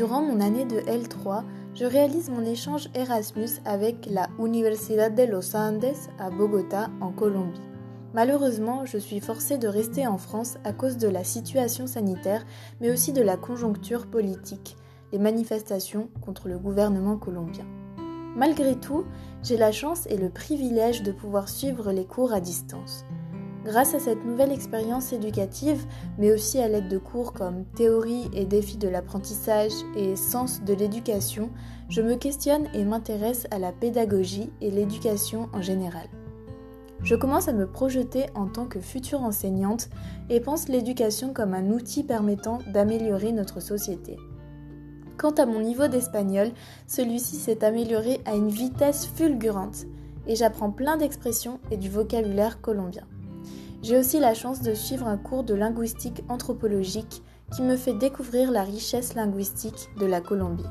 Durant mon année de L3, je réalise mon échange Erasmus avec la Universidad de los Andes à Bogota, en Colombie. Malheureusement, je suis forcée de rester en France à cause de la situation sanitaire, mais aussi de la conjoncture politique, les manifestations contre le gouvernement colombien. Malgré tout, j'ai la chance et le privilège de pouvoir suivre les cours à distance. Grâce à cette nouvelle expérience éducative, mais aussi à l'aide de cours comme théorie et défis de l'apprentissage et sens de l'éducation, je me questionne et m'intéresse à la pédagogie et l'éducation en général. Je commence à me projeter en tant que future enseignante et pense l'éducation comme un outil permettant d'améliorer notre société. Quant à mon niveau d'espagnol, celui-ci s'est amélioré à une vitesse fulgurante et j'apprends plein d'expressions et du vocabulaire colombien. J'ai aussi la chance de suivre un cours de linguistique anthropologique qui me fait découvrir la richesse linguistique de la Colombie.